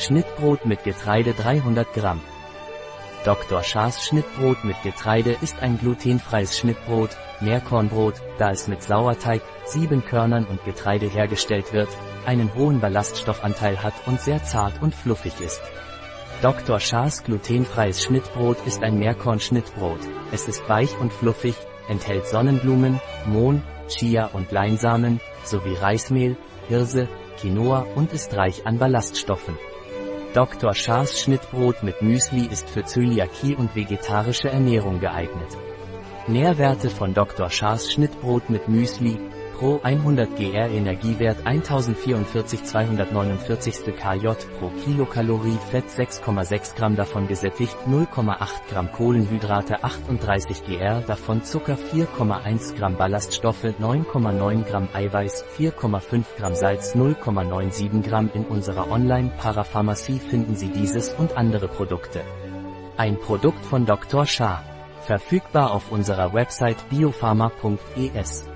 Schnittbrot mit Getreide 300 Gramm. Dr. Schaas Schnittbrot mit Getreide ist ein glutenfreies Schnittbrot, Mehrkornbrot, da es mit Sauerteig, Siebenkörnern und Getreide hergestellt wird, einen hohen Ballaststoffanteil hat und sehr zart und fluffig ist. Dr. Schaas glutenfreies Schnittbrot ist ein Mehrkorn-Schnittbrot. Es ist weich und fluffig, enthält Sonnenblumen, Mohn, Chia und Leinsamen, sowie Reismehl, Hirse, Quinoa und ist reich an Ballaststoffen. Dr. Schaas Schnittbrot mit Müsli ist für Zöliakie und vegetarische Ernährung geeignet. Nährwerte von Dr. Schaas Schnittbrot mit Müsli, pro 100 GR Energiewert 1044 249 kJ pro Kilokalorie Fett 6,6 Gramm davon gesättigt 0,8 Gramm Kohlenhydrate 38 GR davon Zucker 4,1 Gramm Ballaststoffe 9,9 Gramm Eiweiß 4,5 Gramm Salz 0,97 Gramm in unserer Online-Parapharmacie finden Sie dieses und andere Produkte. Ein Produkt von Dr. Shah. Verfügbar auf unserer Website biopharma.es.